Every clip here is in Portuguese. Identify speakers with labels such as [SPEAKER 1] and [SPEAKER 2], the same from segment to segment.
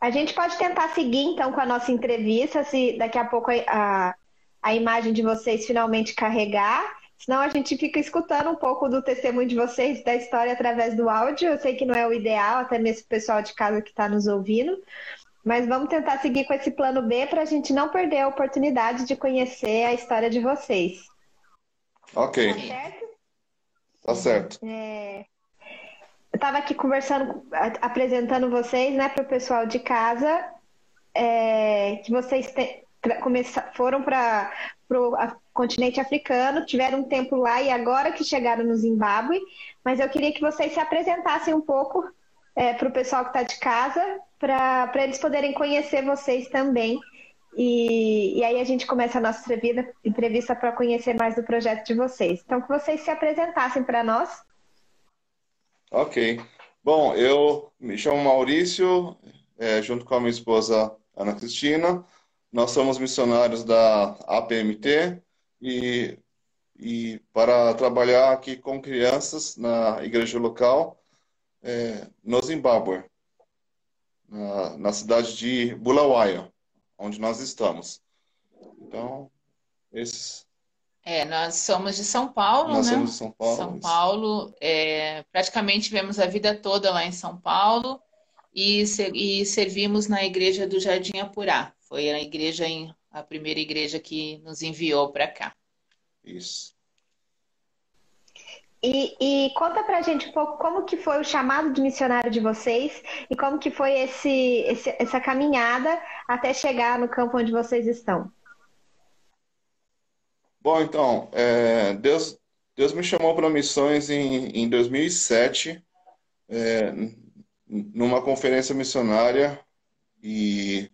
[SPEAKER 1] A gente pode tentar seguir então com a nossa entrevista, se daqui a pouco a, a imagem de vocês finalmente carregar. Senão a gente fica escutando um pouco do testemunho de vocês, da história através do áudio. Eu sei que não é o ideal, até mesmo o pessoal de casa que está nos ouvindo. Mas vamos tentar seguir com esse plano B para a gente não perder a oportunidade de conhecer a história de vocês.
[SPEAKER 2] Ok. Tá certo? Tá certo. É...
[SPEAKER 1] Estava aqui conversando, apresentando vocês né, para o pessoal de casa, é... que vocês te... foram para o continente africano, tiveram um tempo lá e agora que chegaram no Zimbábue, mas eu queria que vocês se apresentassem um pouco é, para o pessoal que está de casa, para eles poderem conhecer vocês também. E, e, aí a gente começa a nossa entrevista, entrevista para conhecer mais do projeto de vocês. Então, que vocês se apresentassem para nós.
[SPEAKER 2] Ok. Bom, eu me chamo Maurício, é, junto com a minha esposa Ana Cristina. Nós somos missionários da APMT e, e para trabalhar aqui com crianças na igreja local é, no Zimbábue, na, na, cidade de Bulawayo, onde nós estamos. Então, esses.
[SPEAKER 3] É, nós somos de São Paulo,
[SPEAKER 2] nós
[SPEAKER 3] né?
[SPEAKER 2] somos de São Paulo.
[SPEAKER 3] São Paulo, é, praticamente vivemos a vida toda lá em São Paulo e, e servimos na igreja do Jardim Apurá. Foi a igreja em, a primeira igreja que nos enviou para cá.
[SPEAKER 2] Isso.
[SPEAKER 1] E, e, conta pra gente um pouco como que foi o chamado de missionário de vocês e como que foi esse, esse essa caminhada até chegar no campo onde vocês estão.
[SPEAKER 2] Bom, então, é, Deus, Deus me chamou para missões em, em 2007, é, numa conferência missionária, e,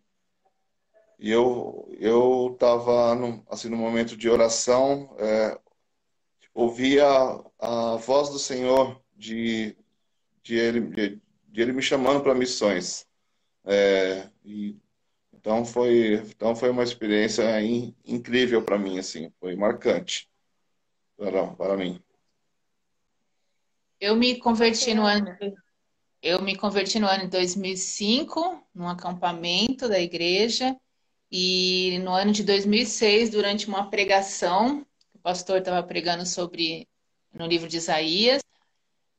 [SPEAKER 2] e eu eu estava assim, no momento de oração, é, ouvia a voz do Senhor de, de, ele, de, de ele me chamando para missões. É, e, então foi então foi uma experiência in, incrível para mim assim, foi marcante para, para mim.
[SPEAKER 3] Eu me converti no ano eu me converti no ano de 2005 num acampamento da igreja e no ano de 2006 durante uma pregação pastor estava pregando sobre no livro de Isaías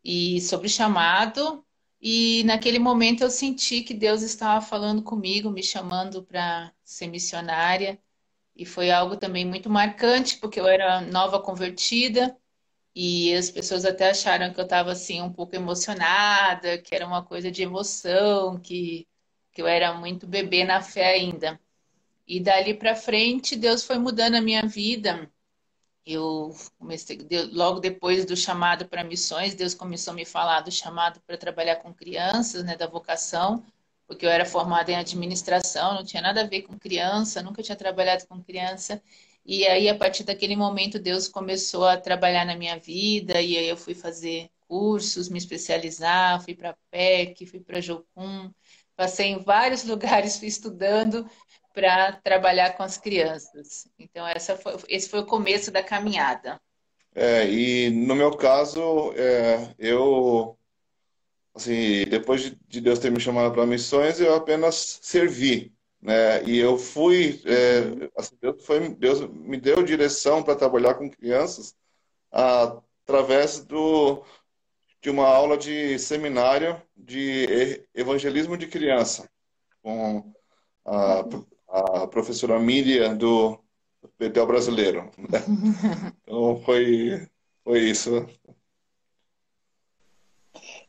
[SPEAKER 3] e sobre chamado. E naquele momento eu senti que Deus estava falando comigo, me chamando para ser missionária. E foi algo também muito marcante, porque eu era nova convertida e as pessoas até acharam que eu estava assim um pouco emocionada, que era uma coisa de emoção, que, que eu era muito bebê na fé ainda. E dali para frente Deus foi mudando a minha vida eu comecei, logo depois do chamado para missões, Deus começou a me falar do chamado para trabalhar com crianças, né, da vocação, porque eu era formada em administração, não tinha nada a ver com criança, nunca tinha trabalhado com criança. E aí, a partir daquele momento, Deus começou a trabalhar na minha vida, e aí eu fui fazer cursos, me especializar, fui para PEC, fui para Jocum, passei em vários lugares, fui estudando, para trabalhar com as crianças. Então, essa foi, esse foi o começo da caminhada.
[SPEAKER 2] É, e no meu caso, é, eu, assim, depois de Deus ter me chamado para missões, eu apenas servi, né? E eu fui, é, assim, Deus, foi, Deus me deu direção para trabalhar com crianças através do, de uma aula de seminário de evangelismo de criança, com a, a professora Miriam do Betel Brasileiro. Né? Então foi, foi isso.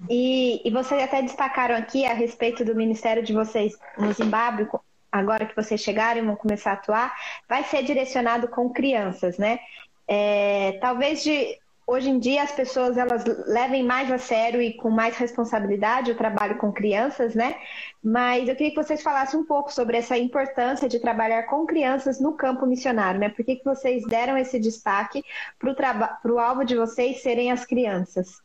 [SPEAKER 1] E, e vocês até destacaram aqui a respeito do ministério de vocês no Zimbábue, agora que vocês chegaram e vão começar a atuar, vai ser direcionado com crianças, né? É, talvez de hoje em dia as pessoas elas levem mais a sério e com mais responsabilidade o trabalho com crianças, né? Mas eu queria que vocês falassem um pouco sobre essa importância de trabalhar com crianças no campo missionário, né? Por que, que vocês deram esse destaque para o alvo de vocês serem as crianças?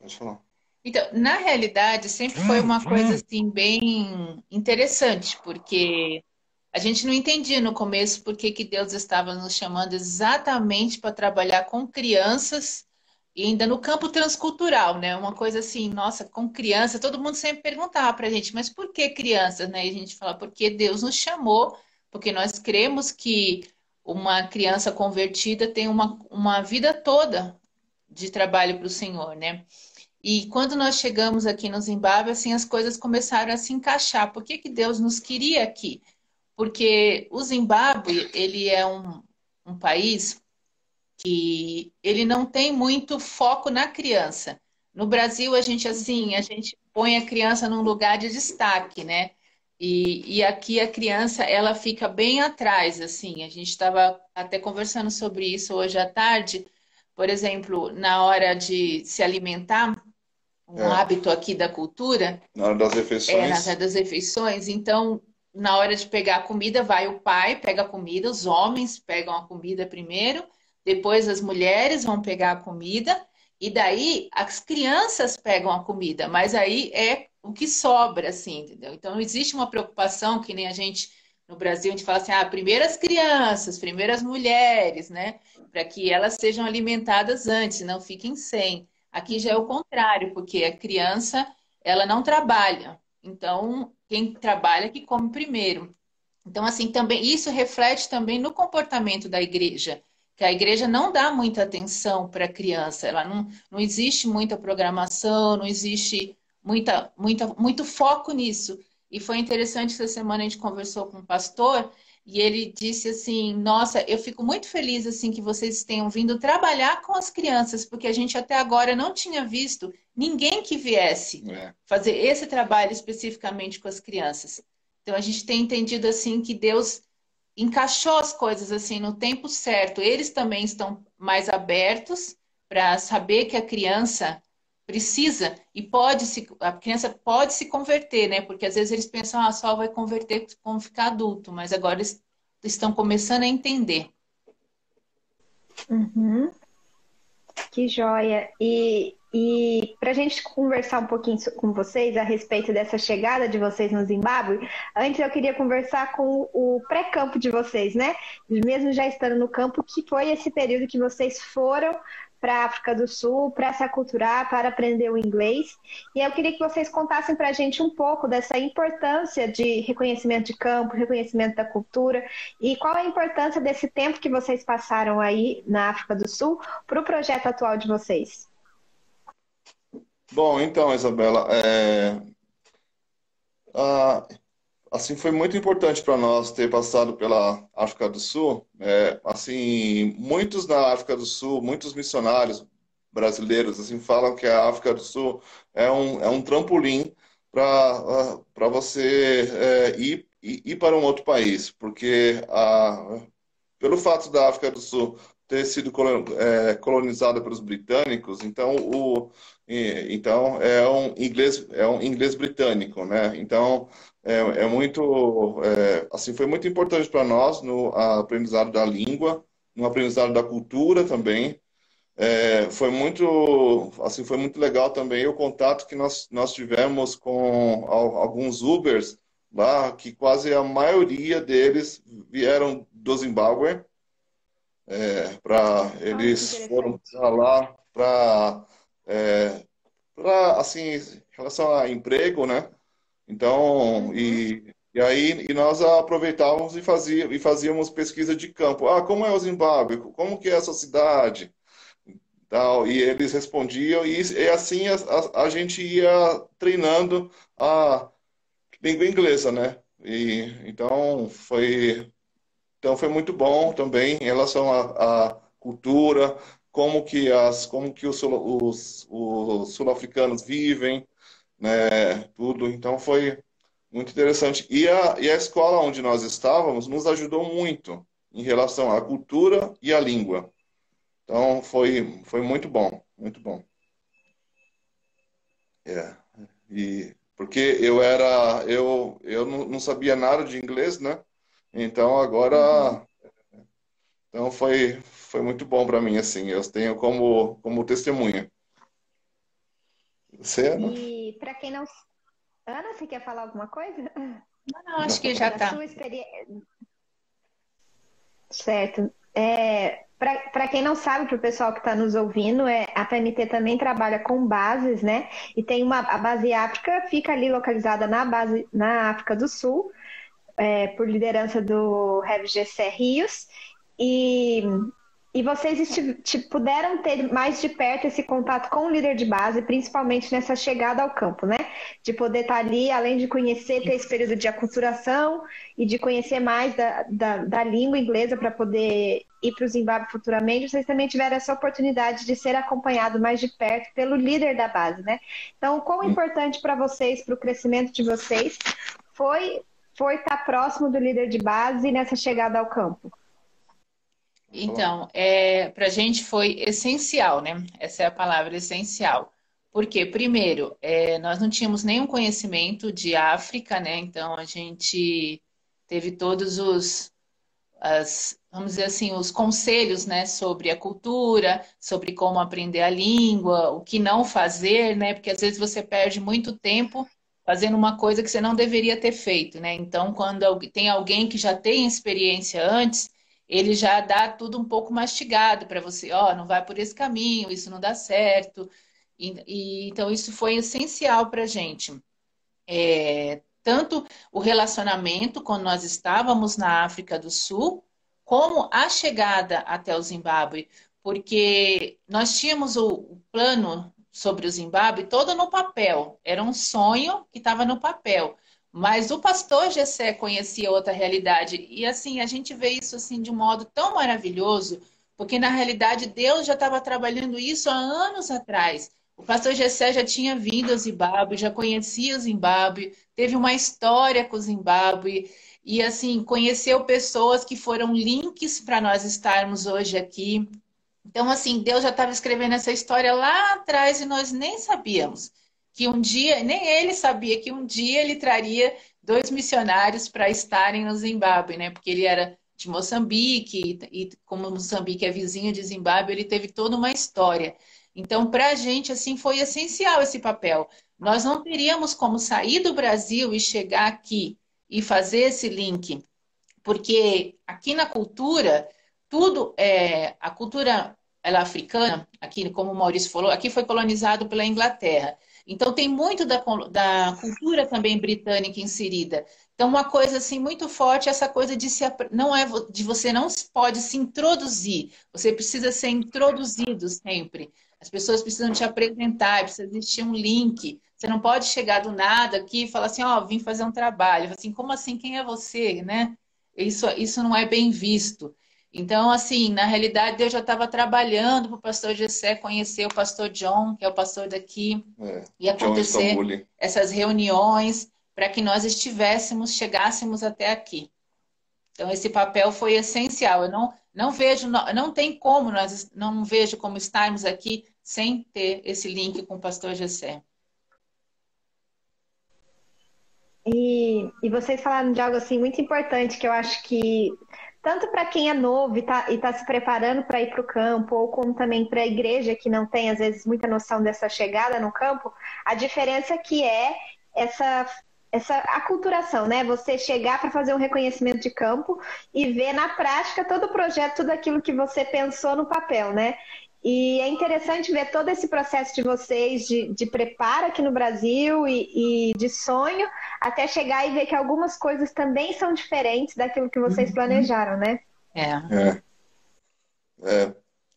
[SPEAKER 2] Pode falar.
[SPEAKER 3] Então, na realidade, sempre foi uma coisa assim bem interessante, porque a gente não entendia no começo por que, que Deus estava nos chamando exatamente para trabalhar com crianças e ainda no campo transcultural, né? Uma coisa assim, nossa, com criança, todo mundo sempre perguntava para a gente, mas por que crianças, né? E a gente fala, porque Deus nos chamou, porque nós cremos que uma criança convertida tem uma, uma vida toda de trabalho para o Senhor, né? E quando nós chegamos aqui no Zimbábue, assim, as coisas começaram a se encaixar. Por que, que Deus nos queria aqui? Porque o Zimbábue, ele é um, um país que ele não tem muito foco na criança. No Brasil, a gente assim, a gente põe a criança num lugar de destaque, né? E, e aqui a criança, ela fica bem atrás, assim. A gente estava até conversando sobre isso hoje à tarde. Por exemplo, na hora de se alimentar, um é. hábito aqui da cultura.
[SPEAKER 2] Na hora das refeições.
[SPEAKER 3] É, na hora das refeições. Então, na hora de pegar a comida, vai o pai, pega a comida, os homens pegam a comida primeiro, depois as mulheres vão pegar a comida, e daí as crianças pegam a comida, mas aí é o que sobra, assim, entendeu? Então, não existe uma preocupação que nem a gente no Brasil, a gente fala assim, ah, primeiro as crianças, primeiro as mulheres, né? Para que elas sejam alimentadas antes, não fiquem sem. Aqui já é o contrário, porque a criança, ela não trabalha. Então, quem trabalha que come primeiro. Então, assim, também isso reflete também no comportamento da igreja, que a igreja não dá muita atenção para a criança, ela não, não existe muita programação, não existe muita, muita, muito foco nisso. E foi interessante essa semana a gente conversou com um pastor e ele disse assim: "Nossa, eu fico muito feliz assim que vocês tenham vindo trabalhar com as crianças, porque a gente até agora não tinha visto ninguém que viesse é. fazer esse trabalho especificamente com as crianças. Então a gente tem entendido assim que Deus encaixou as coisas assim no tempo certo. Eles também estão mais abertos para saber que a criança precisa e pode se a criança pode se converter, né? Porque às vezes eles pensam ah, só vai converter quando ficar adulto, mas agora eles estão começando a entender.
[SPEAKER 1] Uhum. Que joia! E, e para a gente conversar um pouquinho com vocês a respeito dessa chegada de vocês no Zimbábue, antes eu queria conversar com o pré-campo de vocês, né? Mesmo já estando no campo, que foi esse período que vocês foram para a África do Sul, para se aculturar, para aprender o inglês. E eu queria que vocês contassem para a gente um pouco dessa importância de reconhecimento de campo, reconhecimento da cultura, e qual a importância desse tempo que vocês passaram aí na África do Sul para o projeto atual de vocês.
[SPEAKER 2] Bom, então, Isabela, é... ah, assim foi muito importante para nós ter passado pela África do Sul. É, assim, muitos na África do Sul, muitos missionários brasileiros, assim, falam que a África do Sul é um, é um trampolim para para você é, ir, ir para um outro país, porque a, pelo fato da África do Sul ter sido é, colonizada pelos britânicos, então o então é um inglês é um inglês britânico, né? Então é, é muito, é, assim, foi muito importante para nós no aprendizado da língua, no aprendizado da cultura também. É, foi muito, assim, foi muito legal também o contato que nós, nós tivemos com alguns Ubers lá, que quase a maioria deles vieram do Zimbábue. É, para eles ah, foram para lá para é, para assim em relação a emprego né então, e, e aí e nós aproveitávamos e, fazia, e fazíamos pesquisa de campo. Ah, como é o Zimbábue? Como que é essa cidade? Tal, e eles respondiam, e, e assim a, a, a, gente ia treinando a língua inglesa, né? E, então, foi, então foi muito bom também em relação à, cultura, como que, as, como que os, os, os sul-africanos vivem, né, tudo. Então foi muito interessante. E a, e a escola onde nós estávamos nos ajudou muito em relação à cultura e à língua. Então foi, foi muito bom, muito bom. É. E porque eu era eu eu não sabia nada de inglês, né? Então agora uhum. então foi foi muito bom para mim assim. Eu tenho como como testemunha.
[SPEAKER 1] Você, Ana? E para quem não. Ana, você quer falar alguma coisa?
[SPEAKER 3] Não, não acho que já está.
[SPEAKER 1] Experi... Certo. é, para quem não sabe, para o pessoal que está nos ouvindo, é, a PMT também trabalha com bases, né? E tem uma a base África, fica ali localizada na base na África do Sul, é, por liderança do Rev GC Rios. E e vocês puderam ter mais de perto esse contato com o líder de base, principalmente nessa chegada ao campo, né? De poder estar ali, além de conhecer, ter esse período de aculturação e de conhecer mais da, da, da língua inglesa para poder ir para o Zimbábue futuramente, vocês também tiveram essa oportunidade de ser acompanhado mais de perto pelo líder da base, né? Então, quão importante para vocês, para o crescimento de vocês, foi, foi estar próximo do líder de base nessa chegada ao campo?
[SPEAKER 3] Então, é, para a gente foi essencial, né? Essa é a palavra essencial. Porque, primeiro, é, nós não tínhamos nenhum conhecimento de África, né? Então, a gente teve todos os, as, vamos dizer assim, os conselhos, né? Sobre a cultura, sobre como aprender a língua, o que não fazer, né? Porque às vezes você perde muito tempo fazendo uma coisa que você não deveria ter feito, né? Então, quando tem alguém que já tem experiência antes, ele já dá tudo um pouco mastigado para você, ó, oh, não vai por esse caminho, isso não dá certo. E, e então isso foi essencial para a gente. É, tanto o relacionamento quando nós estávamos na África do Sul, como a chegada até o Zimbábue, porque nós tínhamos o, o plano sobre o Zimbábue todo no papel, era um sonho que estava no papel. Mas o pastor Gessé conhecia outra realidade. E assim, a gente vê isso assim de um modo tão maravilhoso, porque na realidade Deus já estava trabalhando isso há anos atrás. O pastor Gessé já tinha vindo ao Zimbábue, já conhecia o Zimbábue, teve uma história com o Zimbábue e assim conheceu pessoas que foram links para nós estarmos hoje aqui. Então assim, Deus já estava escrevendo essa história lá atrás e nós nem sabíamos que um dia, nem ele sabia que um dia ele traria dois missionários para estarem no Zimbábue, né? Porque ele era de Moçambique e, como Moçambique é vizinho de Zimbábue, ele teve toda uma história. Então, para a gente, assim, foi essencial esse papel. Nós não teríamos como sair do Brasil e chegar aqui e fazer esse link, porque aqui na cultura, tudo é a cultura ela é africana, aqui como o Maurício falou, aqui foi colonizado pela Inglaterra. Então tem muito da, da cultura também britânica inserida. Então uma coisa assim muito forte é essa coisa de se não é de você não pode se introduzir, você precisa ser introduzido sempre. As pessoas precisam te apresentar, precisa existir um link. Você não pode chegar do nada aqui e falar assim, ó, oh, vim fazer um trabalho. Assim, como assim? Quem é você, né? Isso, isso não é bem visto. Então, assim, na realidade, Deus já estava trabalhando para o pastor Gessé conhecer o pastor John, que é o pastor daqui, é, e acontecer essas reuniões para que nós estivéssemos, chegássemos até aqui. Então, esse papel foi essencial. Eu não, não vejo, não, não tem como, nós não vejo como estarmos aqui sem ter esse link com o pastor Gessé.
[SPEAKER 1] E, e vocês falaram de algo assim muito importante que eu acho que tanto para quem é novo e está tá se preparando para ir para o campo, ou como também para a igreja que não tem, às vezes, muita noção dessa chegada no campo, a diferença que é essa, essa aculturação, né? Você chegar para fazer um reconhecimento de campo e ver na prática todo o projeto, tudo aquilo que você pensou no papel, né? E é interessante ver todo esse processo de vocês de, de preparo aqui no Brasil e, e, de sonho, até chegar e ver que algumas coisas também são diferentes daquilo que vocês uhum. planejaram, né?
[SPEAKER 3] É.
[SPEAKER 2] é. é.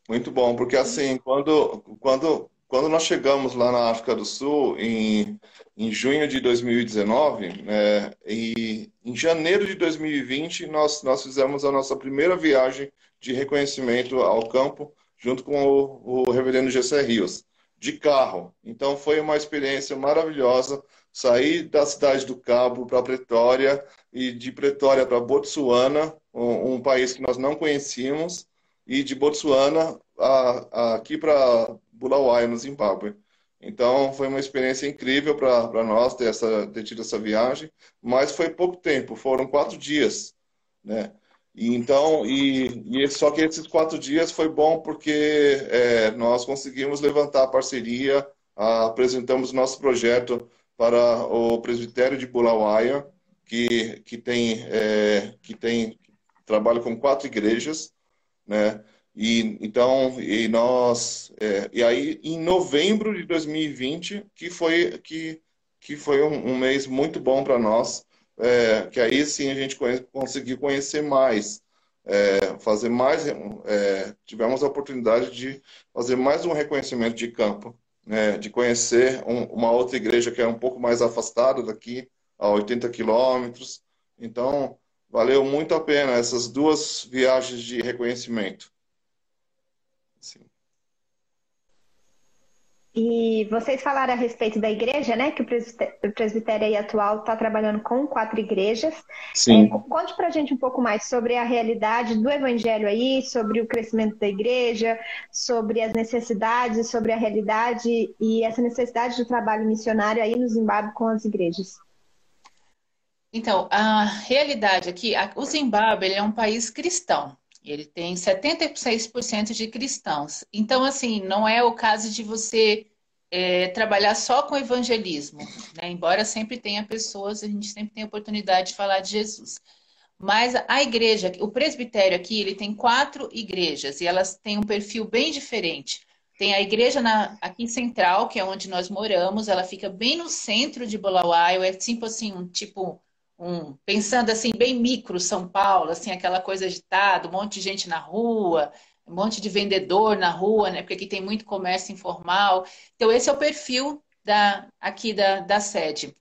[SPEAKER 2] Muito bom, porque assim, quando, quando, quando nós chegamos lá na África do Sul, em, em junho de 2019, né, e em janeiro de 2020, nós, nós fizemos a nossa primeira viagem de reconhecimento ao campo junto com o, o reverendo Gessé Rios, de carro. Então foi uma experiência maravilhosa sair da cidade do Cabo para Pretória e de Pretória para Botsuana, um, um, país que nós não conhecíamos, e de Botsuana a, a, aqui para Bulawayo, no Zimbábue. Então foi uma experiência incrível para nós ter, essa, ter tido essa viagem, mas foi pouco tempo, foram quatro dias, né? E então, e, e, só que esses quatro dias foi bom porque é, nós conseguimos levantar a parceria, apresentamos nosso projeto para o presbitério de Bulawaia, que, que tem é, que tem trabalha com quatro igrejas, né? E então, e nós, é, e aí em novembro de 2020 que foi que que foi um, um mês muito bom para nós, é, que aí sim a gente conhece, conseguiu conhecer mais, é, fazer mais, é, tivemos a oportunidade de fazer mais um reconhecimento de campo, né, de conhecer um, uma outra igreja que é um pouco mais afastada daqui, a 80 quilômetros. Então, valeu muito a pena essas duas viagens de reconhecimento.
[SPEAKER 1] E vocês falaram a respeito da igreja, né? Que o presbitério atual está trabalhando com quatro igrejas.
[SPEAKER 2] Sim.
[SPEAKER 1] É, conte para a gente um pouco mais sobre a realidade do evangelho aí, sobre o crescimento da igreja, sobre as necessidades, sobre a realidade e essa necessidade do trabalho missionário aí no Zimbábue com as igrejas.
[SPEAKER 3] Então, a realidade aqui, o Zimbábue é um país cristão. Ele tem 76% de cristãos. Então, assim, não é o caso de você é, trabalhar só com evangelismo, né? embora sempre tenha pessoas, a gente sempre tem oportunidade de falar de Jesus. Mas a igreja, o presbitério aqui, ele tem quatro igrejas e elas têm um perfil bem diferente. Tem a igreja na, aqui central, que é onde nós moramos, ela fica bem no centro de Bulawayo, é tipo assim, um tipo um, pensando assim, bem micro São Paulo, assim, aquela coisa agitada, um monte de gente na rua, um monte de vendedor na rua, né? Porque aqui tem muito comércio informal. Então, esse é o perfil da, aqui da, da sede.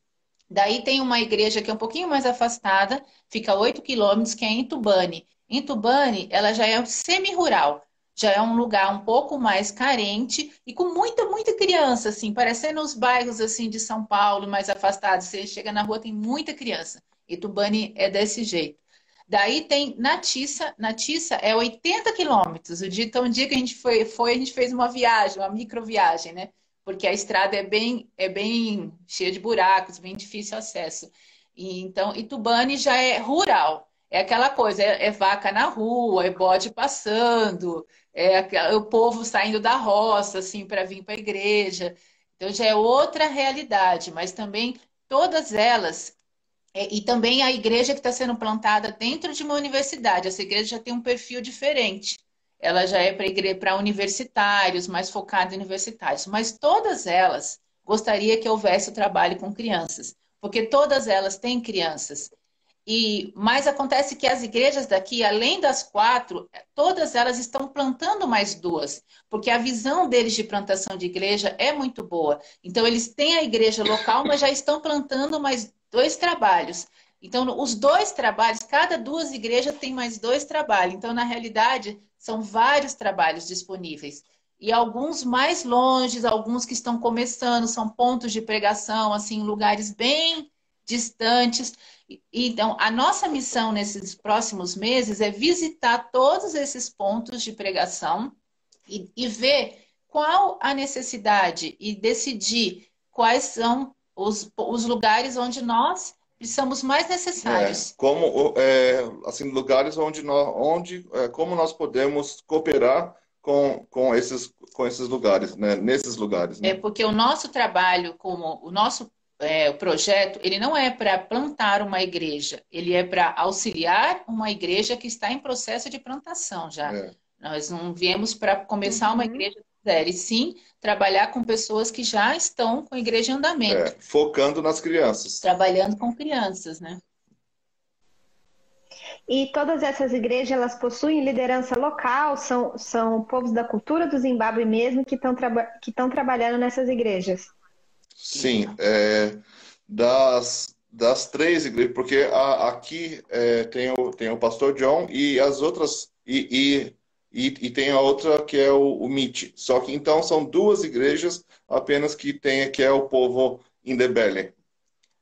[SPEAKER 3] Daí tem uma igreja que é um pouquinho mais afastada, fica a 8 quilômetros, que é em Tubane. Em Tubane, ela já é semi-rural, já é um lugar um pouco mais carente e com muita, muita criança, assim, parecendo os bairros assim de São Paulo, mais afastados. Você chega na rua, tem muita criança. Itubani é desse jeito. Daí tem Natissa. Natissa é 80 quilômetros. Então, um dia que a gente foi, foi, a gente fez uma viagem, uma microviagem, né? Porque a estrada é bem, é bem cheia de buracos, bem difícil acesso. E, então, Itubani já é rural. É aquela coisa, é, é vaca na rua, é bode passando, é o povo saindo da roça, assim, para vir para a igreja. Então já é outra realidade, mas também todas elas é, e também a igreja que está sendo plantada dentro de uma universidade. Essa igreja já tem um perfil diferente. Ela já é para universitários, mais focada em universitários. Mas todas elas gostaria que houvesse o trabalho com crianças, porque todas elas têm crianças. E mas acontece que as igrejas daqui, além das quatro, todas elas estão plantando mais duas, porque a visão deles de plantação de igreja é muito boa. Então eles têm a igreja local, mas já estão plantando mais dois trabalhos. Então, os dois trabalhos, cada duas igrejas tem mais dois trabalhos. Então, na realidade, são vários trabalhos disponíveis. E alguns mais longe, alguns que estão começando, são pontos de pregação, assim, lugares bem distantes. Então, a nossa missão nesses próximos meses é visitar todos esses pontos de pregação e, e ver qual a necessidade e decidir quais são os, os lugares onde nós somos mais necessários.
[SPEAKER 2] É, como é, assim lugares onde nós, onde é, como nós podemos cooperar com, com esses com esses lugares, né? Nesses lugares. Né?
[SPEAKER 3] É porque o nosso trabalho, como o nosso é, o projeto, ele não é para plantar uma igreja, ele é para auxiliar uma igreja que está em processo de plantação já. É. Nós não viemos para começar uhum. uma igreja e sim trabalhar com pessoas que já estão com a igreja em andamento. É,
[SPEAKER 2] focando nas crianças.
[SPEAKER 3] Trabalhando com crianças, né?
[SPEAKER 1] E todas essas igrejas, elas possuem liderança local, são, são povos da cultura do Zimbábue mesmo que estão que trabalhando nessas igrejas?
[SPEAKER 2] Sim, é, das, das três igrejas, porque a, aqui é, tem, o, tem o pastor John e as outras, e, e e, e tem a outra que é o, o MIT. Só que então são duas igrejas apenas que tem que é o povo Indebele.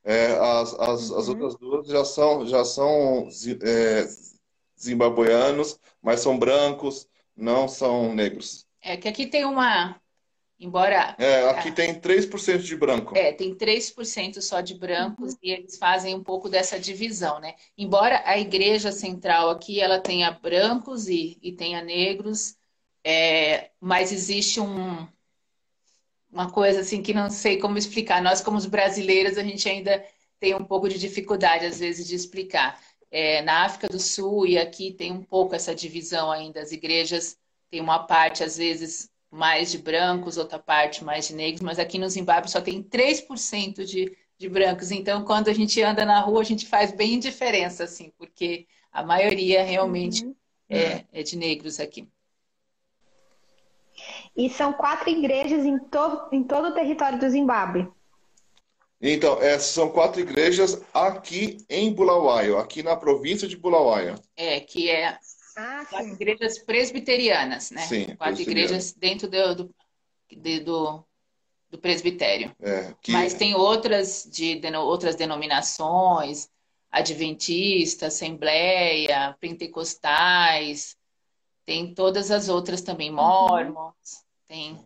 [SPEAKER 2] É, as, as, uhum. as outras duas já são já são é, zimbabueanos, mas são brancos, não são negros.
[SPEAKER 3] É que aqui tem uma Embora.
[SPEAKER 2] É, aqui tem 3% de branco.
[SPEAKER 3] É, tem 3% só de brancos uhum. e eles fazem um pouco dessa divisão, né? Embora a igreja central aqui ela tenha brancos e, e tenha negros, é, mas existe um, uma coisa assim que não sei como explicar. Nós, como os brasileiros, a gente ainda tem um pouco de dificuldade, às vezes, de explicar. é, na África do Sul e aqui tem um pouco essa divisão ainda. As igrejas têm uma parte, às vezes, mais de brancos, outra parte mais de negros, mas aqui no Zimbábue só tem 3% de, de brancos. Então, quando a gente anda na rua, a gente faz bem diferença, assim, porque a maioria realmente uhum. é, é de negros aqui.
[SPEAKER 1] E são quatro igrejas em, to em todo o território do Zimbábue.
[SPEAKER 2] Então, essas são quatro igrejas aqui em Bulawayo, aqui na província de Bulawayo.
[SPEAKER 3] É, que é ah, quatro igrejas presbiterianas, né? Sim, quatro igrejas dentro do, do, do, do presbitério. É, que... Mas tem outras de, de outras denominações, adventista, assembleia, pentecostais, tem todas as outras também, uhum. mormons, tem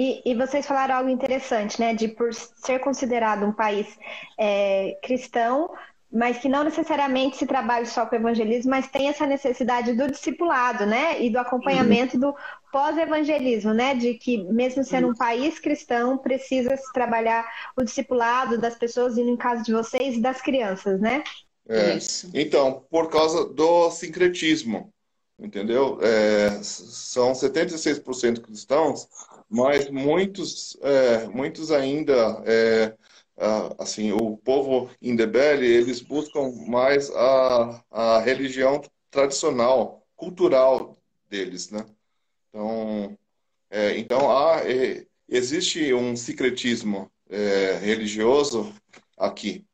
[SPEAKER 1] e, e, vocês falaram algo interessante, né? De por ser considerado um país é, cristão, mas que não necessariamente se trabalha só com o evangelismo, mas tem essa necessidade do discipulado, né? E do acompanhamento uhum. do pós-evangelismo, né? De que, mesmo sendo um país cristão, precisa se trabalhar o discipulado das pessoas, e no caso de vocês, das crianças, né?
[SPEAKER 2] É, Isso. Então, por causa do sincretismo, entendeu? É, são 76% cristãos, mas muitos, é, muitos ainda, é, assim, o povo indebele, eles buscam mais a, a religião tradicional, cultural deles, né? Então, é, então há, é, existe um secretismo é, religioso aqui.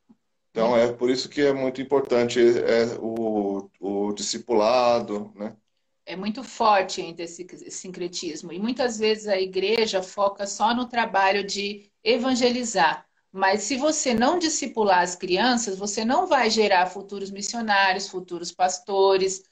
[SPEAKER 2] Então, é por isso que é muito importante é, o, o discipulado, né?
[SPEAKER 3] é muito forte ainda esse sincretismo. E muitas vezes a igreja foca só no trabalho de evangelizar. Mas se você não discipular as crianças, você não vai gerar futuros missionários, futuros pastores.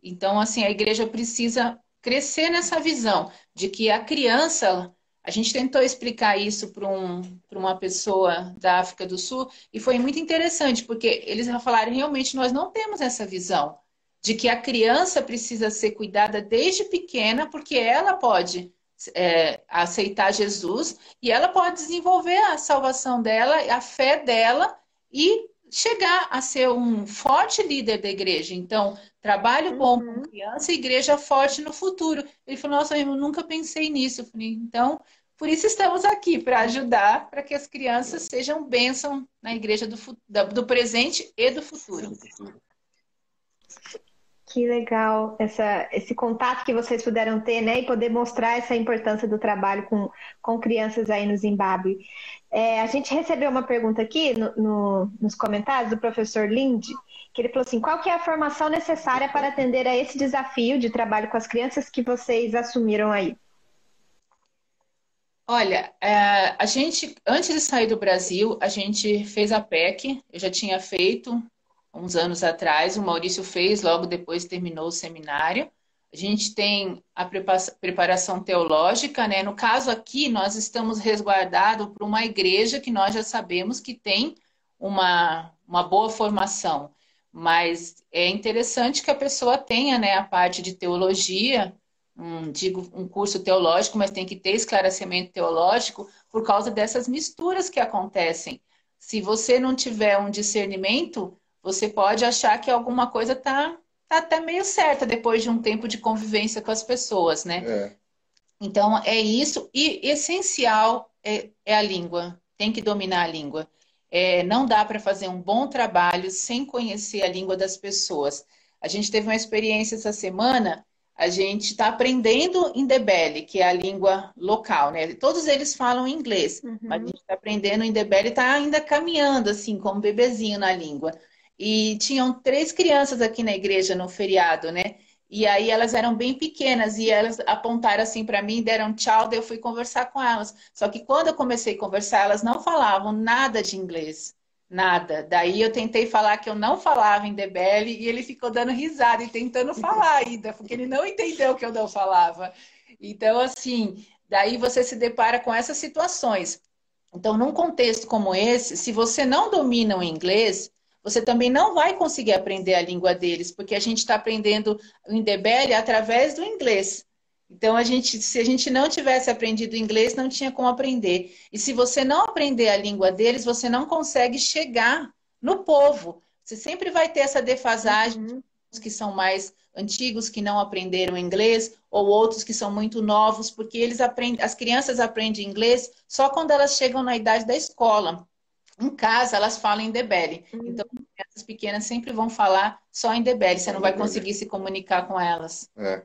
[SPEAKER 3] Então, assim, a igreja precisa crescer nessa visão de que a criança. A gente tentou explicar isso para um, uma pessoa da África do Sul e foi muito interessante, porque eles falaram realmente nós não temos essa visão de que a criança precisa ser cuidada desde pequena, porque ela pode é, aceitar Jesus e ela pode desenvolver a salvação dela, a fé dela e chegar a ser um forte líder da igreja. Então, trabalho bom uhum. com criança e igreja forte no futuro. Ele falou: Nossa, eu nunca pensei nisso. Eu falei, então, por isso estamos aqui, para ajudar para que as crianças sejam bênção na igreja do, do presente e do futuro.
[SPEAKER 1] Que legal essa, esse contato que vocês puderam ter, né? E poder mostrar essa importância do trabalho com, com crianças aí no Zimbábue. É, a gente recebeu uma pergunta aqui no, no, nos comentários do professor Lindy, que ele falou assim: qual que é a formação necessária para atender a esse desafio de trabalho com as crianças que vocês assumiram aí?
[SPEAKER 3] Olha, é, a gente, antes de sair do Brasil, a gente fez a PEC, eu já tinha feito, uns anos atrás, o Maurício fez, logo depois terminou o seminário. A gente tem a preparação teológica, né? No caso aqui, nós estamos resguardados por uma igreja que nós já sabemos que tem uma, uma boa formação. Mas é interessante que a pessoa tenha né, a parte de teologia, um, digo um curso teológico, mas tem que ter esclarecimento teológico por causa dessas misturas que acontecem. Se você não tiver um discernimento, você pode achar que alguma coisa está tá até meio certa depois de um tempo de convivência com as pessoas, né? É. Então, é isso. E essencial é, é, a língua. Tem que dominar a língua. É, não dá para fazer um bom trabalho sem conhecer a língua das pessoas. A gente teve uma experiência essa semana. A gente está aprendendo Indebele, que é a língua local, né? Todos eles falam inglês, uhum. mas a gente está aprendendo Indebele e está ainda caminhando, assim, como bebezinho na língua. E tinham três crianças aqui na igreja no feriado, né? E aí elas eram bem pequenas e elas apontaram assim para mim, deram tchau, daí eu fui conversar com elas. Só que quando eu comecei a conversar, elas não falavam nada de inglês. Nada. Daí eu tentei falar que eu não falava em Debele e ele ficou dando risada e tentando falar ainda, porque ele não entendeu que eu não falava. Então, assim, daí você se depara com essas situações. Então, num contexto como esse, se você não domina o inglês, você também não vai conseguir aprender a língua deles, porque a gente está aprendendo o Indebele através do inglês. Então, a gente, se a gente não tivesse aprendido inglês, não tinha como aprender. E se você não aprender a língua deles, você não consegue chegar no povo. Você sempre vai ter essa defasagem, uhum. que são mais antigos, que não aprenderam inglês, ou outros que são muito novos, porque eles aprendem, as crianças aprendem inglês só quando elas chegam na idade da escola. Em casa, elas falam em Debele. Uhum. Então, as pequenas sempre vão falar só em Debele. Você não vai conseguir se comunicar com elas. É.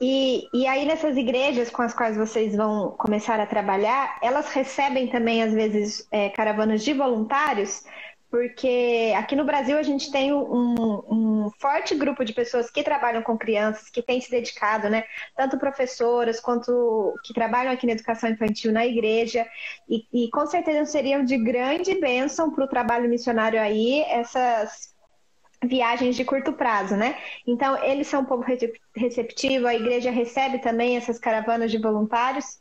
[SPEAKER 1] E, e aí, nessas igrejas com as quais vocês vão começar a trabalhar, elas recebem também, às vezes, é, caravanas de voluntários, porque aqui no Brasil a gente tem um, um, forte grupo de pessoas que trabalham com crianças, que têm se dedicado, né? Tanto professoras quanto que trabalham aqui na educação infantil na igreja, e, e com certeza seriam de grande bênção para o trabalho missionário aí essas viagens de curto prazo, né? Então, eles são um povo receptivo, a igreja recebe também essas caravanas de voluntários?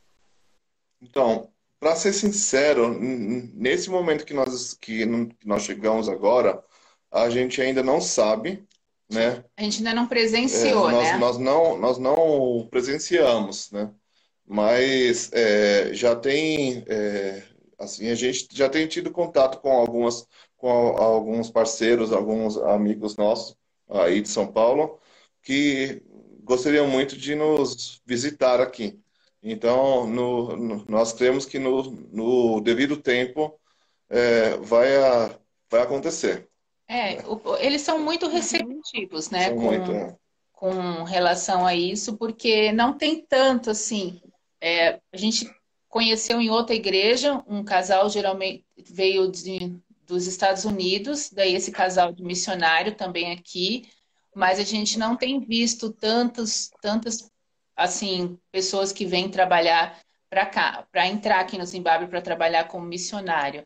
[SPEAKER 2] Então, para ser sincero, nesse momento que nós, que nós chegamos agora, a gente ainda não sabe, né?
[SPEAKER 3] A gente ainda não presenciou,
[SPEAKER 2] é, nós,
[SPEAKER 3] né?
[SPEAKER 2] Nós não, nós não presenciamos, né? Mas é, já tem, é, assim, a gente já tem tido contato com algumas com alguns parceiros, alguns amigos nossos aí de São Paulo, que gostariam muito de nos visitar aqui. Então, no, no, nós cremos que no, no devido tempo é, vai, a, vai acontecer.
[SPEAKER 3] É, eles são muito receptivos, né?
[SPEAKER 2] com, muito, é.
[SPEAKER 3] com relação a isso, porque não tem tanto assim. É, a gente conheceu em outra igreja um casal geralmente veio de dos Estados Unidos, daí esse casal de missionário também aqui, mas a gente não tem visto tantos, tantas assim pessoas que vêm trabalhar para cá, para entrar aqui no Zimbábue para trabalhar como missionário,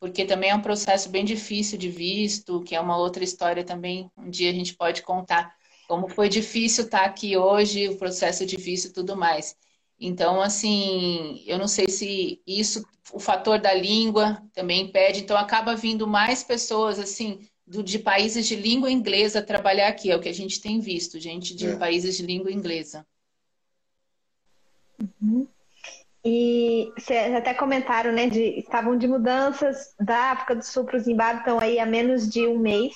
[SPEAKER 3] porque também é um processo bem difícil de visto, que é uma outra história também. Um dia a gente pode contar como foi difícil estar aqui hoje, o processo de visto e tudo mais. Então, assim, eu não sei se isso, o fator da língua também impede, então acaba vindo mais pessoas, assim, do, de países de língua inglesa trabalhar aqui, é o que a gente tem visto, gente de é. países de língua inglesa.
[SPEAKER 1] Uhum. E vocês até comentaram, né, de estavam de mudanças da África do Sul para o Zimbábue, estão aí há menos de um mês.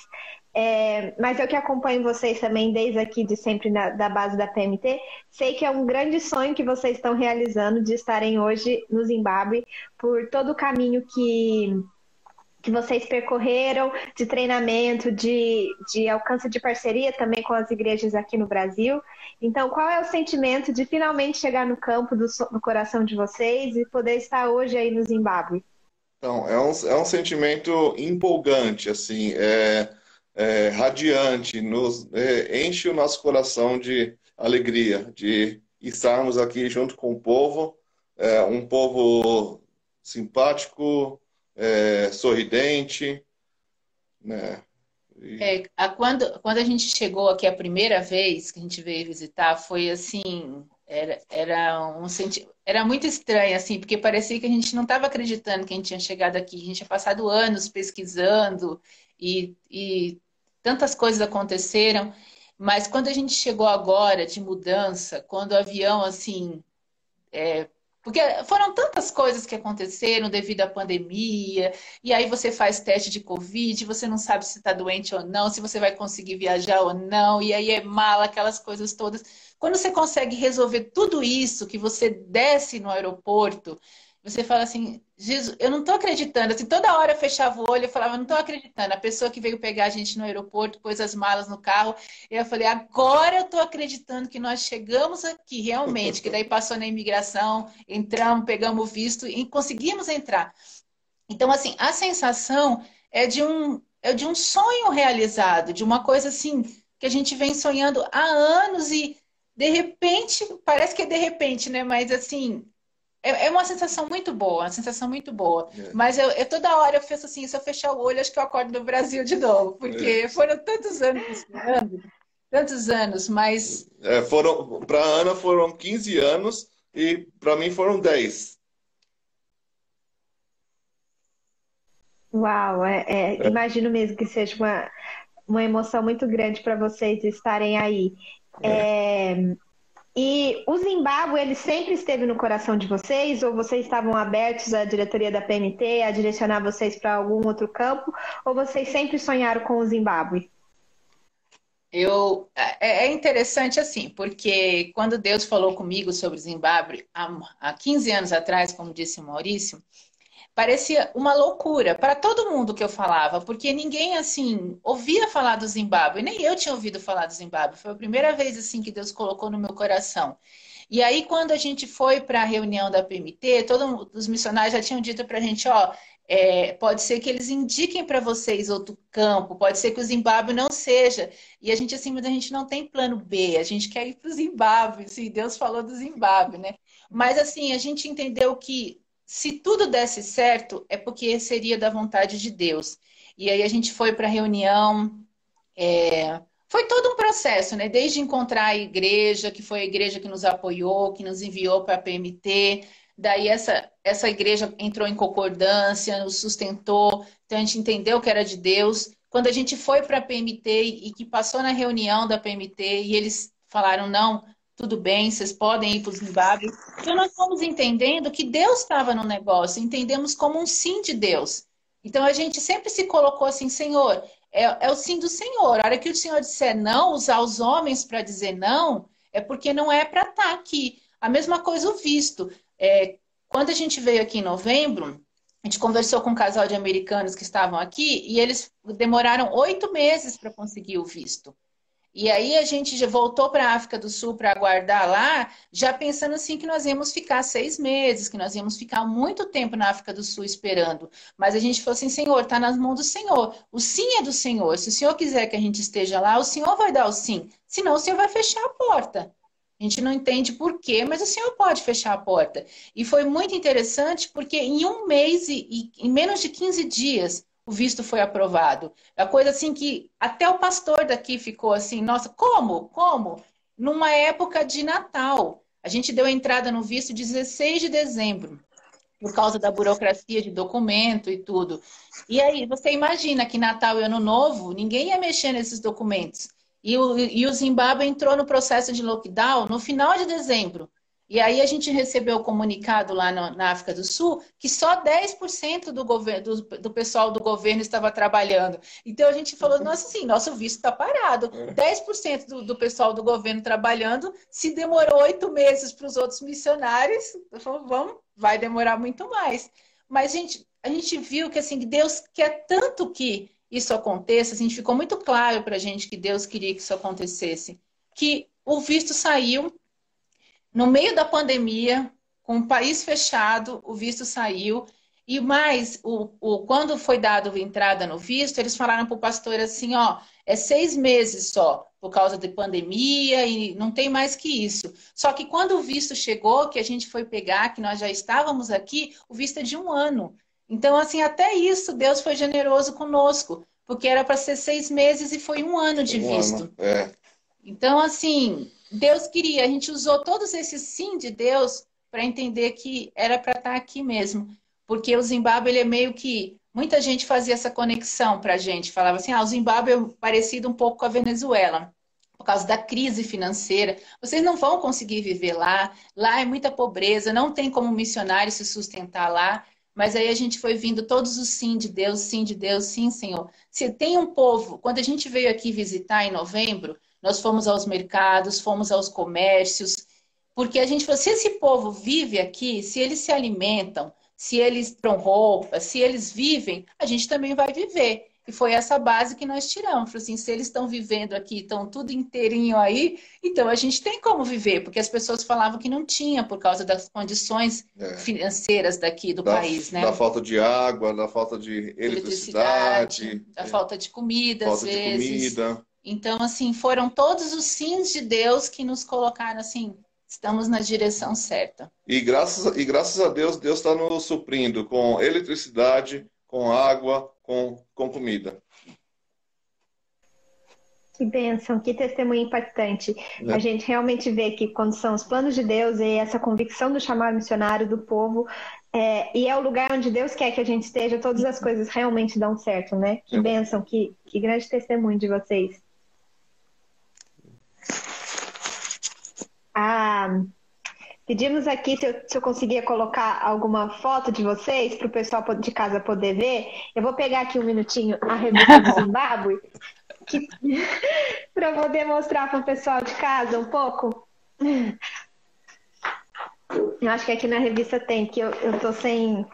[SPEAKER 1] É, mas eu que acompanho vocês também desde aqui de sempre na, da base da PMT, sei que é um grande sonho que vocês estão realizando de estarem hoje no Zimbábue por todo o caminho que, que vocês percorreram de treinamento, de, de alcance de parceria também com as igrejas aqui no Brasil. Então, qual é o sentimento de finalmente chegar no campo do, no coração de vocês e poder estar hoje aí no Zimbábue?
[SPEAKER 2] Então, é um, é um sentimento empolgante, assim, é é, radiante, nos é, enche o nosso coração de alegria, de estarmos aqui junto com o povo, é, um povo simpático, é, sorridente, né?
[SPEAKER 3] E... É, a, quando, quando a gente chegou aqui a primeira vez que a gente veio visitar, foi assim, era, era um senti... era muito estranho, assim, porque parecia que a gente não estava acreditando que a gente tinha chegado aqui. A gente tinha passado anos pesquisando e, e tantas coisas aconteceram, mas quando a gente chegou agora de mudança, quando o avião, assim, é, porque foram tantas coisas que aconteceram devido à pandemia, e aí você faz teste de Covid, você não sabe se está doente ou não, se você vai conseguir viajar ou não, e aí é mala, aquelas coisas todas. Quando você consegue resolver tudo isso, que você desce no aeroporto, você fala assim, Jesus, eu não estou acreditando. Assim, toda hora eu fechava o olho e falava, não estou acreditando. A pessoa que veio pegar a gente no aeroporto, pôs as malas no carro, e eu falei, agora eu estou acreditando que nós chegamos aqui realmente, que daí passou na imigração, entramos, pegamos o visto e conseguimos entrar. Então, assim, a sensação é de um, é de um sonho realizado, de uma coisa assim que a gente vem sonhando há anos e de repente, parece que é de repente, né? Mas assim, é, é uma sensação muito boa, uma sensação muito boa. É. Mas eu, eu, toda hora eu penso assim, se eu fechar o olho, acho que eu acordo no Brasil de novo, porque é. foram tantos anos tantos anos, mas.
[SPEAKER 2] É, foram, para a Ana foram 15 anos e para mim foram 10.
[SPEAKER 1] Uau, é, é, imagino mesmo que seja uma, uma emoção muito grande para vocês estarem aí. E o Zimbábue, ele sempre esteve no coração de vocês? Ou vocês estavam abertos à diretoria da PMT a direcionar vocês para algum outro campo? Ou vocês sempre sonharam com o Zimbábue?
[SPEAKER 3] Eu, é, é interessante assim, porque quando Deus falou comigo sobre o Zimbábue há 15 anos atrás, como disse o Maurício, parecia uma loucura para todo mundo que eu falava, porque ninguém assim ouvia falar do Zimbábue, nem eu tinha ouvido falar do Zimbábue. Foi a primeira vez assim que Deus colocou no meu coração. E aí quando a gente foi para a reunião da PMT, todos os missionários já tinham dito para a gente, ó, é, pode ser que eles indiquem para vocês outro campo, pode ser que o Zimbábue não seja. E a gente assim, mas a gente não tem plano B, a gente quer ir para o Zimbábue, assim, Deus falou do Zimbábue, né? Mas assim, a gente entendeu que se tudo desse certo, é porque seria da vontade de Deus. E aí a gente foi para a reunião. É... Foi todo um processo, né? Desde encontrar a igreja, que foi a igreja que nos apoiou, que nos enviou para a PMT. Daí essa, essa igreja entrou em concordância, nos sustentou. Então a gente entendeu que era de Deus. Quando a gente foi para a PMT e que passou na reunião da PMT e eles falaram: não, tudo bem, vocês podem ir para o Zimbábue. Então, nós fomos entendendo que Deus estava no negócio, entendemos como um sim de Deus. Então, a gente sempre se colocou assim, Senhor, é, é o sim do Senhor. A hora que o Senhor disser não, usar os homens para dizer não, é porque não é para estar tá aqui. A mesma coisa o visto. É, quando a gente veio aqui em novembro, a gente conversou com um casal de americanos que estavam aqui e eles demoraram oito meses para conseguir o visto. E aí a gente já voltou para a África do Sul para aguardar lá, já pensando assim que nós íamos ficar seis meses, que nós íamos ficar muito tempo na África do Sul esperando. Mas a gente falou assim, Senhor, está nas mãos do Senhor. O sim é do Senhor. Se o Senhor quiser que a gente esteja lá, o Senhor vai dar o sim. Senão o Senhor vai fechar a porta. A gente não entende por quê, mas o Senhor pode fechar a porta. E foi muito interessante porque em um mês e, e em menos de 15 dias o visto foi aprovado. É a coisa assim que até o pastor daqui ficou assim, nossa, como? Como? Numa época de Natal. A gente deu entrada no visto 16 de dezembro, por causa da burocracia de documento e tudo. E aí, você imagina que Natal e Ano Novo, ninguém ia mexer nesses documentos. E o, e o Zimbábue entrou no processo de lockdown no final de dezembro. E aí a gente recebeu o comunicado lá no, na África do Sul que só 10% do, governo, do, do, pessoal do governo estava trabalhando. Então a gente falou, nossa, sim, nosso visto está parado. 10% é. do, do pessoal do governo trabalhando, se demorou oito meses para os outros missionários, falou, vamos, vai demorar muito mais. Mas a gente, a gente viu que assim, Deus quer tanto que isso aconteça, assim, ficou muito claro para a gente que Deus queria que isso acontecesse, que o visto saiu no meio da pandemia, com o país fechado, o visto saiu. E mais, o, o, quando foi dado entrada no visto, eles falaram para o pastor assim, ó, é seis meses só, por causa de pandemia, e não tem mais que isso. Só que quando o visto chegou, que a gente foi pegar, que nós já estávamos aqui, o visto é de um ano. Então, assim, até isso, Deus foi generoso conosco, porque era para ser seis meses e foi um ano de um visto. Ano, é. Então, assim, Deus queria, a gente usou todos esses sim de Deus para entender que era para estar tá aqui mesmo. Porque o Zimbábue ele é meio que. Muita gente fazia essa conexão para a gente, falava assim: ah, o Zimbábue é parecido um pouco com a Venezuela, por causa da crise financeira. Vocês não vão conseguir viver lá, lá é muita pobreza, não tem como missionário se sustentar lá. Mas aí a gente foi vindo todos os sim de Deus, sim de Deus, sim, Senhor. Se tem um povo, quando a gente veio aqui visitar em novembro, nós fomos aos mercados, fomos aos comércios, porque a gente falou, se esse povo vive aqui, se eles se alimentam, se eles trão roupa, se eles vivem, a gente também vai viver. E foi essa base que nós tiramos. Falei assim, se eles estão vivendo aqui, estão tudo inteirinho aí, então a gente tem como viver, porque as pessoas falavam que não tinha por causa das condições é. financeiras daqui do da, país, né?
[SPEAKER 2] Da falta de água, da falta de eletricidade, eletricidade
[SPEAKER 3] da é. falta de comida,
[SPEAKER 2] falta
[SPEAKER 3] às vezes.
[SPEAKER 2] De comida.
[SPEAKER 3] Então, assim, foram todos os sims de Deus que nos colocaram assim, estamos na direção certa.
[SPEAKER 2] E graças, e graças a Deus, Deus está nos suprindo com eletricidade, com água, com, com comida.
[SPEAKER 1] Que bênção, que testemunho impactante. É. A gente realmente vê que quando são os planos de Deus e essa convicção do chamado missionário do povo, é, e é o lugar onde Deus quer que a gente esteja, todas as coisas realmente dão certo, né? Que é. bênção, que, que grande testemunho de vocês. A Pedimos aqui se eu, se eu conseguia colocar alguma foto de vocês para o pessoal de casa poder ver. Eu vou pegar aqui um minutinho a revista do Zimbábue para poder mostrar para o pessoal de casa um pouco. Eu acho que aqui na revista tem, que eu, eu tô sem,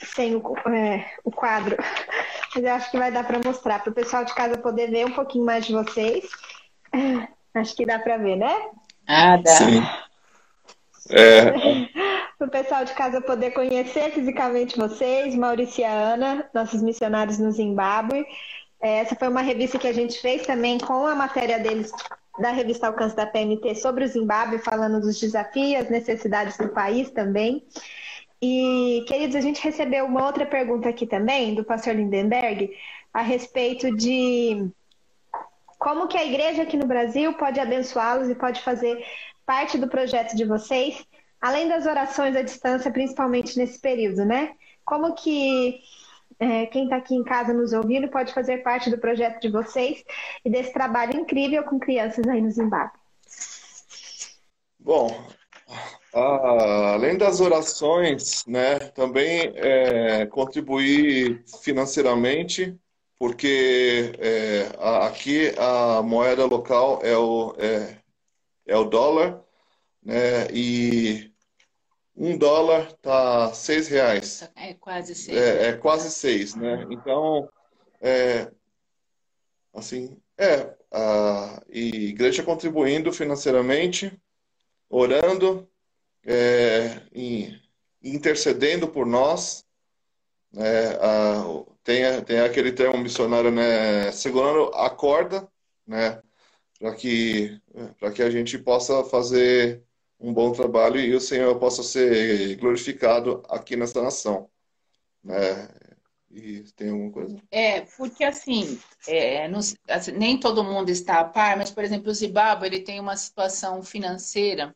[SPEAKER 1] sem o, é, o quadro. Mas eu acho que vai dar para mostrar, para o pessoal de casa poder ver um pouquinho mais de vocês. Acho que dá para ver, né?
[SPEAKER 3] Ah, dá. Sim.
[SPEAKER 1] É. Para o pessoal de casa poder conhecer fisicamente vocês, Maurício e Ana, nossos missionários no Zimbábue. É, essa foi uma revista que a gente fez também com a matéria deles da revista Alcance da PMT sobre o Zimbábue, falando dos desafios, necessidades do país também. E, queridos, a gente recebeu uma outra pergunta aqui também, do pastor Lindenberg, a respeito de como que a igreja aqui no Brasil pode abençoá-los e pode fazer parte do projeto de vocês, além das orações à distância, principalmente nesse período, né? Como que é, quem está aqui em casa nos ouvindo pode fazer parte do projeto de vocês e desse trabalho incrível com crianças aí no Zimbábue?
[SPEAKER 2] Bom, além das orações, né, também é, contribuir financeiramente, porque é, aqui a moeda local é o, é, é o dólar, né? E um dólar tá seis reais.
[SPEAKER 3] É quase seis.
[SPEAKER 2] É, é quase seis, né? Então, é, assim, é, a igreja contribuindo financeiramente, orando, é, intercedendo por nós, né? A, tem, tem aquele termo missionário, né? Segurando a corda, né? para que, que a gente possa fazer um bom trabalho e o Senhor possa ser glorificado aqui nessa nação. Né? E tem alguma coisa?
[SPEAKER 3] É, porque assim, é, nos, assim, nem todo mundo está a par, mas, por exemplo, o Zimbábue ele tem uma situação financeira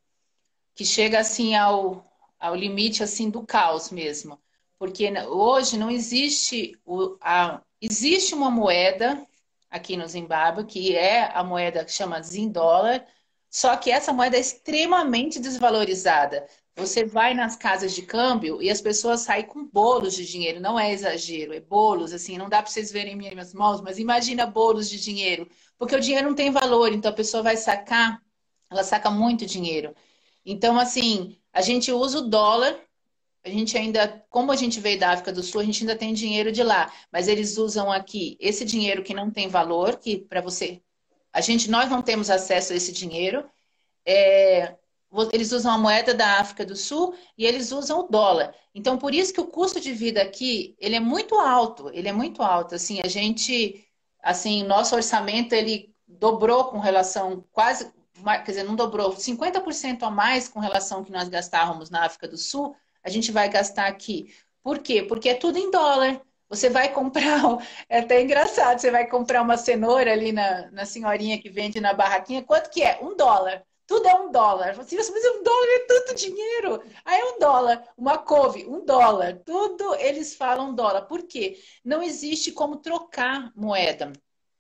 [SPEAKER 3] que chega assim ao, ao limite assim do caos mesmo. Porque hoje não existe o, a, existe uma moeda aqui no Zimbábue, que é a moeda que chama Zindólar, só que essa moeda é extremamente desvalorizada. Você vai nas casas de câmbio e as pessoas saem com bolos de dinheiro, não é exagero, é bolos, assim, não dá para vocês verem minhas mãos, mas imagina bolos de dinheiro, porque o dinheiro não tem valor, então a pessoa vai sacar, ela saca muito dinheiro. Então, assim, a gente usa o dólar a gente ainda, como a gente veio da África do Sul, a gente ainda tem dinheiro de lá, mas eles usam aqui esse dinheiro que não tem valor, que para você, a gente, nós não temos acesso a esse dinheiro. É, eles usam a moeda da África do Sul e eles usam o dólar. Então, por isso que o custo de vida aqui, ele é muito alto, ele é muito alto. Assim, a gente, assim, nosso orçamento, ele dobrou com relação, quase, quer dizer, não dobrou, 50% a mais com relação ao que nós gastávamos na África do Sul, a gente vai gastar aqui. Por quê? Porque é tudo em dólar. Você vai comprar, é até engraçado, você vai comprar uma cenoura ali na, na senhorinha que vende na barraquinha, quanto que é? Um dólar. Tudo é um dólar. Você assim, mas um dólar é tanto dinheiro. Aí é um dólar. Uma couve, um dólar. Tudo eles falam dólar. Por quê? Não existe como trocar moeda.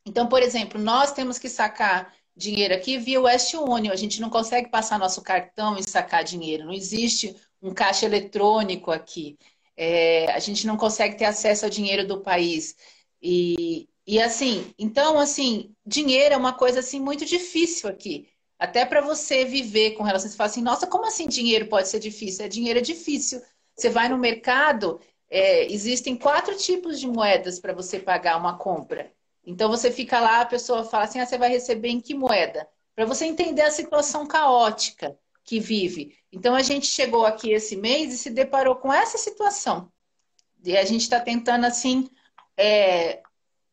[SPEAKER 3] Então, por exemplo, nós temos que sacar dinheiro aqui via West Union. A gente não consegue passar nosso cartão e sacar dinheiro. Não existe um caixa eletrônico aqui. É, a gente não consegue ter acesso ao dinheiro do país. E, e assim, então, assim, dinheiro é uma coisa assim muito difícil aqui. Até para você viver com relação, você fala assim, nossa, como assim dinheiro pode ser difícil? É dinheiro é difícil. Você vai no mercado, é, existem quatro tipos de moedas para você pagar uma compra. Então você fica lá, a pessoa fala assim, ah, você vai receber em que moeda? Para você entender a situação caótica que vive. Então a gente chegou aqui esse mês e se deparou com essa situação. E a gente está tentando assim é,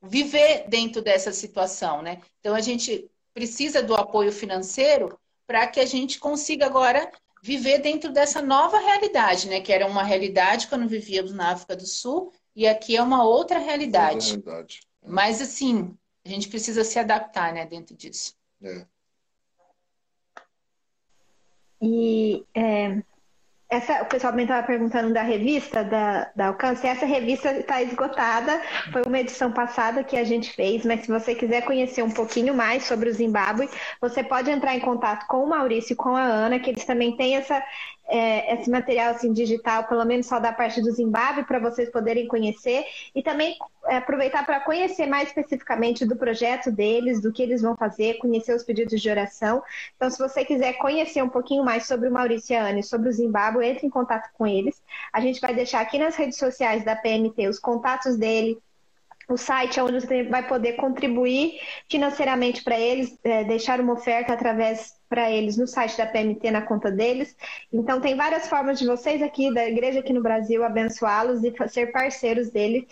[SPEAKER 3] viver dentro dessa situação, né? Então a gente precisa do apoio financeiro para que a gente consiga agora viver dentro dessa nova realidade, né? Que era uma realidade quando vivíamos na África do Sul e aqui é uma outra realidade. Realidade. Mas assim, a gente precisa se adaptar, né, dentro disso. É.
[SPEAKER 1] E é, essa, o pessoal também estava perguntando da revista da, da Alcance. Essa revista está esgotada. Foi uma edição passada que a gente fez, mas se você quiser conhecer um pouquinho mais sobre o Zimbábue, você pode entrar em contato com o Maurício e com a Ana, que eles também têm essa, é, esse material assim, digital, pelo menos só da parte do Zimbábue, para vocês poderem conhecer e também é, aproveitar para conhecer mais especificamente do projeto deles, do que eles vão fazer, conhecer os pedidos de oração. Então, se você quiser conhecer um pouquinho mais sobre o Maurício e sobre o Zimbábue, entre em contato com eles. A gente vai deixar aqui nas redes sociais da PMT os contatos dele, o site onde você vai poder contribuir financeiramente para eles, é, deixar uma oferta através para eles no site da PMT, na conta deles. Então, tem várias formas de vocês aqui, da igreja aqui no Brasil, abençoá-los e ser parceiros dele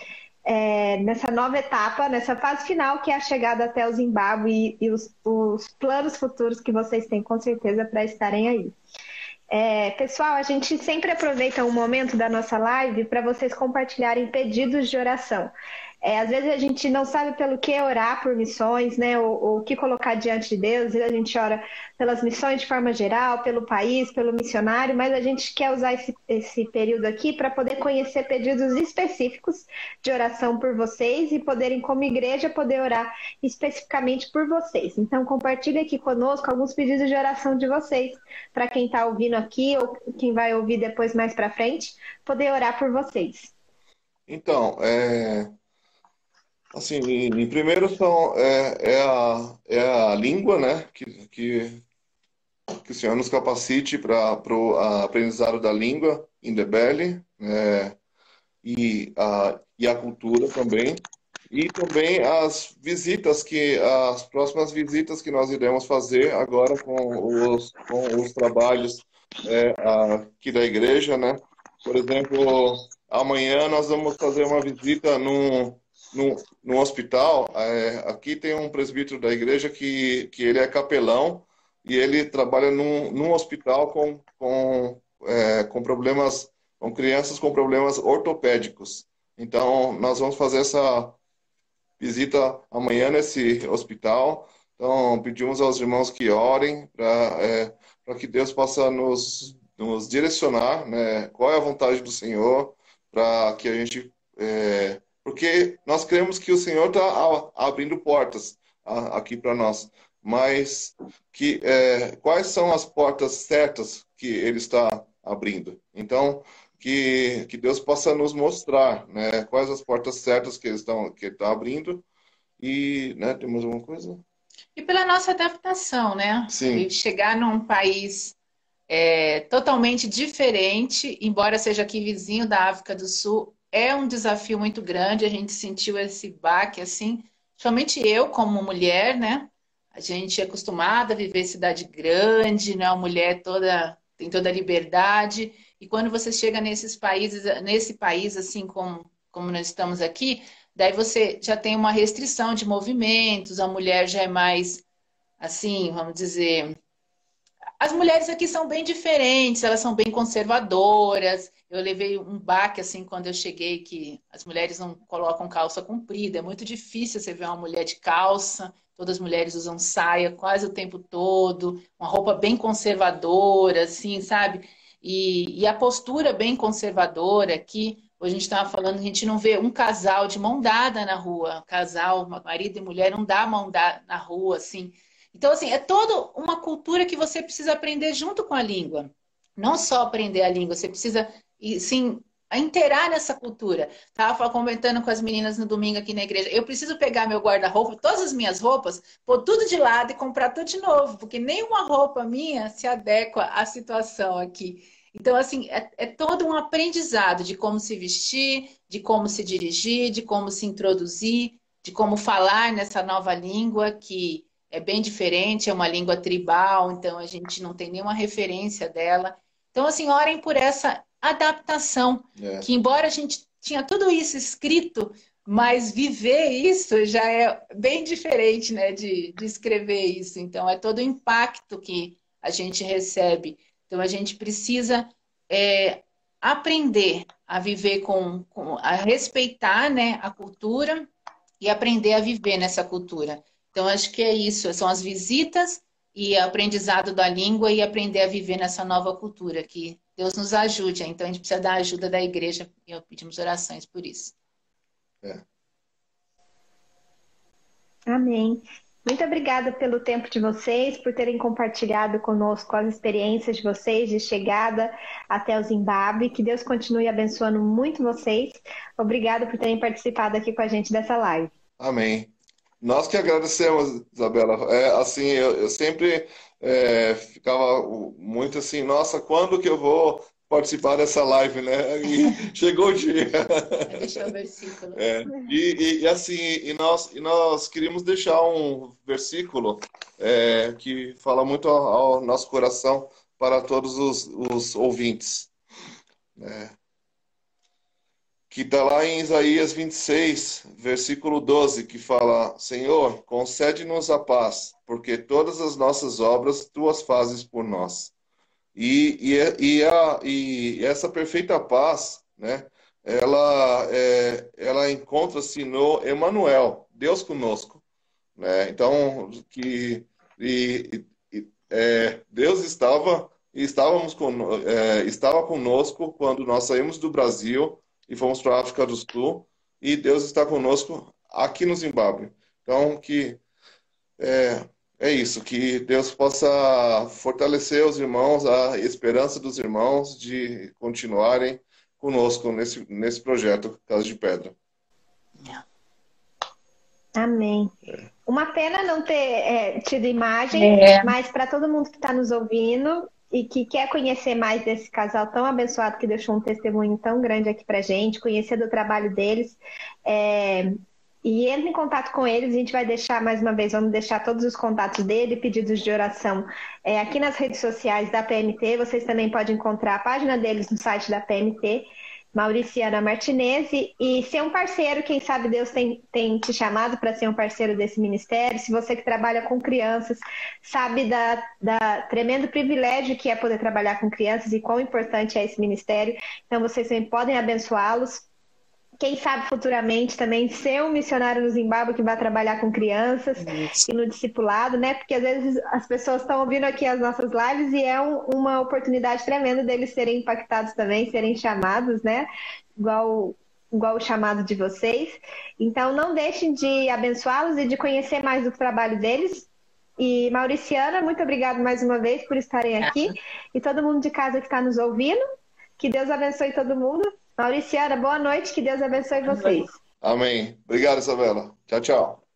[SPEAKER 1] é, nessa nova etapa, nessa fase final, que é a chegada até o Zimbábue e, e os, os planos futuros que vocês têm, com certeza, para estarem aí. É, pessoal, a gente sempre aproveita um momento da nossa live para vocês compartilharem pedidos de oração. É, às vezes a gente não sabe pelo que orar por missões, né? O que colocar diante de Deus. A gente ora pelas missões de forma geral, pelo país, pelo missionário, mas a gente quer usar esse, esse período aqui para poder conhecer pedidos específicos de oração por vocês e poderem, como igreja, poder orar especificamente por vocês. Então, compartilhe aqui conosco alguns pedidos de oração de vocês, para quem está ouvindo aqui ou quem vai ouvir depois mais para frente, poder orar por vocês.
[SPEAKER 2] Então, é, Assim, em, primeiro são, é, é, a, é a língua, né, que, que, que o Senhor nos capacite para o aprendizado da língua em Debele, né, e, a, e a cultura também, e também as visitas que, as próximas visitas que nós iremos fazer agora com os, com os trabalhos é, aqui da igreja, né, por exemplo, amanhã nós vamos fazer uma visita num no, no hospital, é, aqui tem um presbítero da igreja que, que ele é capelão e ele trabalha num, num hospital com, com, é, com problemas, com crianças com problemas ortopédicos. Então, nós vamos fazer essa visita amanhã nesse hospital. Então, pedimos aos irmãos que orem para é, que Deus possa nos, nos direcionar, né? Qual é a vontade do Senhor para que a gente é, porque nós cremos que o Senhor está abrindo portas aqui para nós. Mas que, é, quais são as portas certas que Ele está abrindo? Então, que, que Deus possa nos mostrar né, quais as portas certas que Ele está, que ele está abrindo. E né, temos alguma coisa?
[SPEAKER 3] E pela nossa adaptação, né?
[SPEAKER 2] Sim.
[SPEAKER 3] chegar num país é, totalmente diferente, embora seja aqui vizinho da África do Sul, é um desafio muito grande, a gente sentiu esse baque, assim, somente eu como mulher, né? A gente é acostumada a viver cidade grande, né? Uma mulher toda tem toda a liberdade. E quando você chega nesses países, nesse país assim como, como nós estamos aqui, daí você já tem uma restrição de movimentos, a mulher já é mais assim, vamos dizer, as mulheres aqui são bem diferentes, elas são bem conservadoras. Eu levei um baque assim quando eu cheguei que as mulheres não colocam calça comprida. É muito difícil você ver uma mulher de calça. Todas as mulheres usam saia quase o tempo todo, uma roupa bem conservadora, assim, sabe? E, e a postura bem conservadora aqui. Hoje a gente estava falando, a gente não vê um casal de mão dada na rua. Casal, marido e mulher, não dá mão dada na rua, assim. Então, assim, é toda uma cultura que você precisa aprender junto com a língua. Não só aprender a língua, você precisa, sim, inteirar nessa cultura. Estava comentando com as meninas no domingo aqui na igreja. Eu preciso pegar meu guarda-roupa, todas as minhas roupas, pôr tudo de lado e comprar tudo de novo, porque nenhuma roupa minha se adequa à situação aqui. Então, assim, é, é todo um aprendizado de como se vestir, de como se dirigir, de como se introduzir, de como falar nessa nova língua que é bem diferente, é uma língua tribal, então a gente não tem nenhuma referência dela. Então, assim, orem por essa adaptação, é. que embora a gente tinha tudo isso escrito, mas viver isso já é bem diferente, né, de, de escrever isso. Então, é todo o impacto que a gente recebe. Então, a gente precisa é, aprender a viver com, com, a respeitar, né, a cultura e aprender a viver nessa cultura. Então, acho que é isso, são as visitas e aprendizado da língua e aprender a viver nessa nova cultura que Deus nos ajude. Então a gente precisa da ajuda da igreja e pedimos orações por isso. É.
[SPEAKER 1] Amém. Muito obrigada pelo tempo de vocês, por terem compartilhado conosco as experiências de vocês de chegada até o Zimbábue. Que Deus continue abençoando muito vocês. Obrigada por terem participado aqui com a gente dessa live.
[SPEAKER 2] Amém. Nós que agradecemos, Isabela. É, assim, eu, eu sempre é, ficava muito assim, nossa, quando que eu vou participar dessa live, né? E chegou o dia.
[SPEAKER 3] Deixar o versículo.
[SPEAKER 2] É, e, e, e, assim, e nós, e nós queríamos deixar um versículo é, que fala muito ao, ao, nosso coração para todos os, os ouvintes. Né? Que está lá em Isaías 26, versículo 12, que fala: Senhor, concede-nos a paz, porque todas as nossas obras tu as fazes por nós. E, e, e, a, e essa perfeita paz, né, ela, é, ela encontra-se no Emmanuel, Deus conosco. Né? Então, que e, é, Deus estava estávamos com, é, estava conosco quando nós saímos do Brasil e fomos para a África do Sul, e Deus está conosco aqui no Zimbábue. Então, que é, é isso, que Deus possa fortalecer os irmãos, a esperança dos irmãos de continuarem conosco nesse, nesse projeto Casa de Pedra.
[SPEAKER 1] Amém. É. Uma pena não ter é, tido imagem, é. mas para todo mundo que está nos ouvindo e que quer conhecer mais desse casal tão abençoado que deixou um testemunho tão grande aqui para gente, conhecer do trabalho deles, é, e entre em contato com eles, a gente vai deixar mais uma vez, vamos deixar todos os contatos dele, pedidos de oração é, aqui nas redes sociais da PMT. Vocês também podem encontrar a página deles no site da PMT, Mauriciana Martinez, e ser um parceiro, quem sabe Deus tem, tem te chamado para ser um parceiro desse ministério. Se você que trabalha com crianças, sabe da, da tremendo privilégio que é poder trabalhar com crianças e quão importante é esse ministério. Então vocês também podem abençoá-los quem sabe futuramente também ser um missionário no Zimbábue que vai trabalhar com crianças Isso. e no discipulado, né? Porque às vezes as pessoas estão ouvindo aqui as nossas lives e é um, uma oportunidade tremenda deles serem impactados também, serem chamados, né? Igual, igual o chamado de vocês. Então não deixem de abençoá-los e de conhecer mais do trabalho deles. E Mauriciana, muito obrigada mais uma vez por estarem aqui. E todo mundo de casa que está nos ouvindo. Que Deus abençoe todo mundo. Mauriciana, boa noite, que Deus abençoe vocês.
[SPEAKER 2] Amém. Obrigado, Isabela. Tchau, tchau.